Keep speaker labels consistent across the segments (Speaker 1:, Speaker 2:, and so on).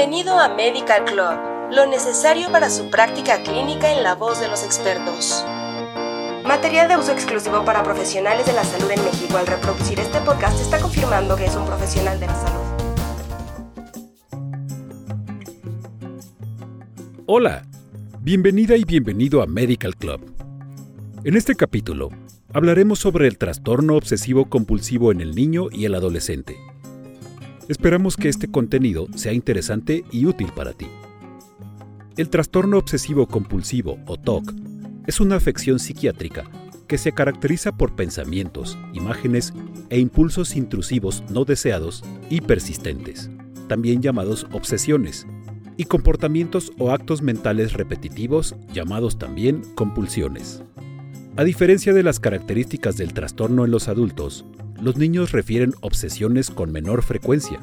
Speaker 1: Bienvenido a Medical Club, lo necesario para su práctica clínica en la voz de los expertos. Material de uso exclusivo para profesionales de la salud en México. Al reproducir este podcast está confirmando que es un profesional de la salud.
Speaker 2: Hola, bienvenida y bienvenido a Medical Club. En este capítulo hablaremos sobre el trastorno obsesivo compulsivo en el niño y el adolescente. Esperamos que este contenido sea interesante y útil para ti. El trastorno obsesivo compulsivo o TOC es una afección psiquiátrica que se caracteriza por pensamientos, imágenes e impulsos intrusivos no deseados y persistentes, también llamados obsesiones, y comportamientos o actos mentales repetitivos llamados también compulsiones. A diferencia de las características del trastorno en los adultos, los niños refieren obsesiones con menor frecuencia,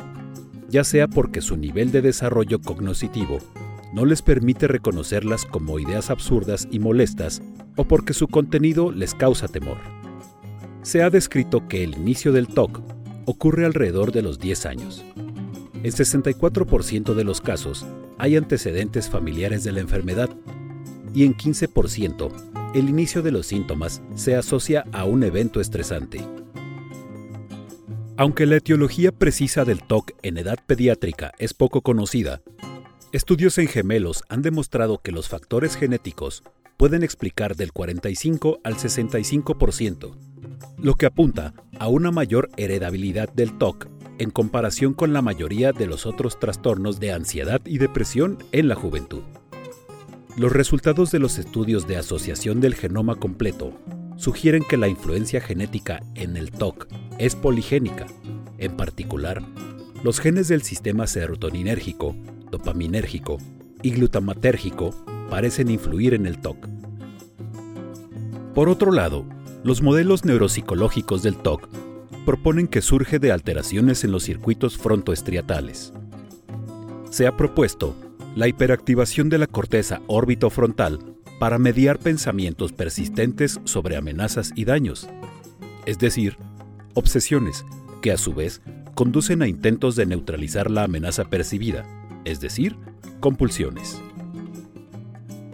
Speaker 2: ya sea porque su nivel de desarrollo cognoscitivo no les permite reconocerlas como ideas absurdas y molestas o porque su contenido les causa temor. Se ha descrito que el inicio del TOC ocurre alrededor de los 10 años. En 64% de los casos hay antecedentes familiares de la enfermedad y en 15% el inicio de los síntomas se asocia a un evento estresante. Aunque la etiología precisa del TOC en edad pediátrica es poco conocida, estudios en gemelos han demostrado que los factores genéticos pueden explicar del 45 al 65%, lo que apunta a una mayor heredabilidad del TOC en comparación con la mayoría de los otros trastornos de ansiedad y depresión en la juventud. Los resultados de los estudios de asociación del genoma completo sugieren que la influencia genética en el TOC es poligénica. En particular, los genes del sistema serotoninérgico, dopaminérgico y glutamatérgico parecen influir en el TOC. Por otro lado, los modelos neuropsicológicos del TOC proponen que surge de alteraciones en los circuitos frontoestriatales. Se ha propuesto la hiperactivación de la corteza órbito-frontal para mediar pensamientos persistentes sobre amenazas y daños, es decir, obsesiones que a su vez conducen a intentos de neutralizar la amenaza percibida, es decir, compulsiones.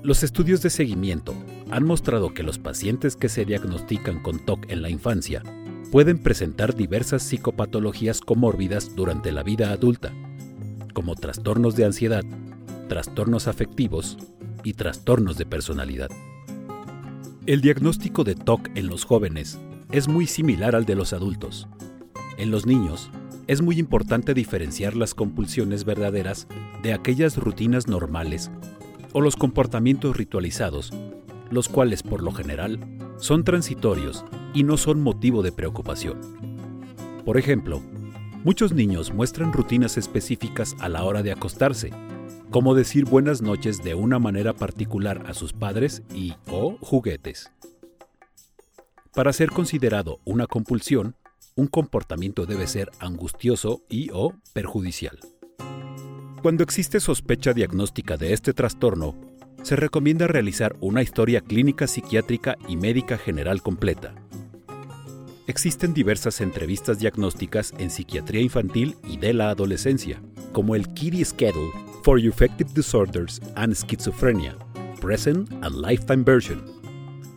Speaker 2: Los estudios de seguimiento han mostrado que los pacientes que se diagnostican con TOC en la infancia pueden presentar diversas psicopatologías comórbidas durante la vida adulta, como trastornos de ansiedad, trastornos afectivos y trastornos de personalidad. El diagnóstico de TOC en los jóvenes es muy similar al de los adultos. En los niños, es muy importante diferenciar las compulsiones verdaderas de aquellas rutinas normales o los comportamientos ritualizados, los cuales por lo general son transitorios y no son motivo de preocupación. Por ejemplo, muchos niños muestran rutinas específicas a la hora de acostarse, como decir buenas noches de una manera particular a sus padres y o juguetes. Para ser considerado una compulsión, un comportamiento debe ser angustioso y o perjudicial. Cuando existe sospecha diagnóstica de este trastorno, se recomienda realizar una historia clínica psiquiátrica y médica general completa. Existen diversas entrevistas diagnósticas en psiquiatría infantil y de la adolescencia, como el Kitty Schedule for Affective Disorders and Schizophrenia, Present and Lifetime Version,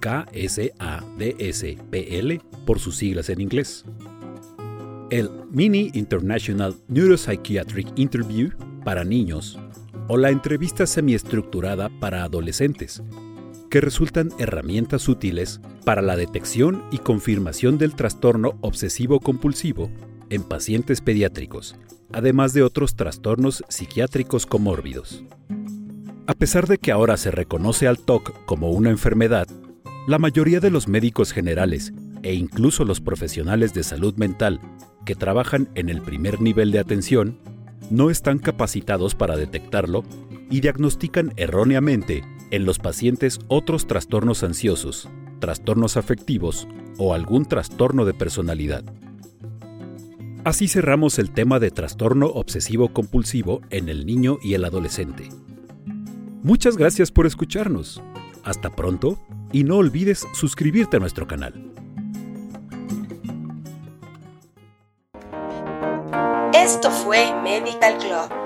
Speaker 2: KSADSPL por sus siglas en inglés. El Mini International Neuropsychiatric Interview para niños o la entrevista semiestructurada para adolescentes, que resultan herramientas útiles para la detección y confirmación del trastorno obsesivo-compulsivo en pacientes pediátricos, además de otros trastornos psiquiátricos comórbidos. A pesar de que ahora se reconoce al TOC como una enfermedad, la mayoría de los médicos generales e incluso los profesionales de salud mental que trabajan en el primer nivel de atención no están capacitados para detectarlo y diagnostican erróneamente en los pacientes otros trastornos ansiosos, trastornos afectivos o algún trastorno de personalidad. Así cerramos el tema de trastorno obsesivo compulsivo en el niño y el adolescente. Muchas gracias por escucharnos. Hasta pronto y no olvides suscribirte a nuestro canal.
Speaker 1: Esto fue Medical Club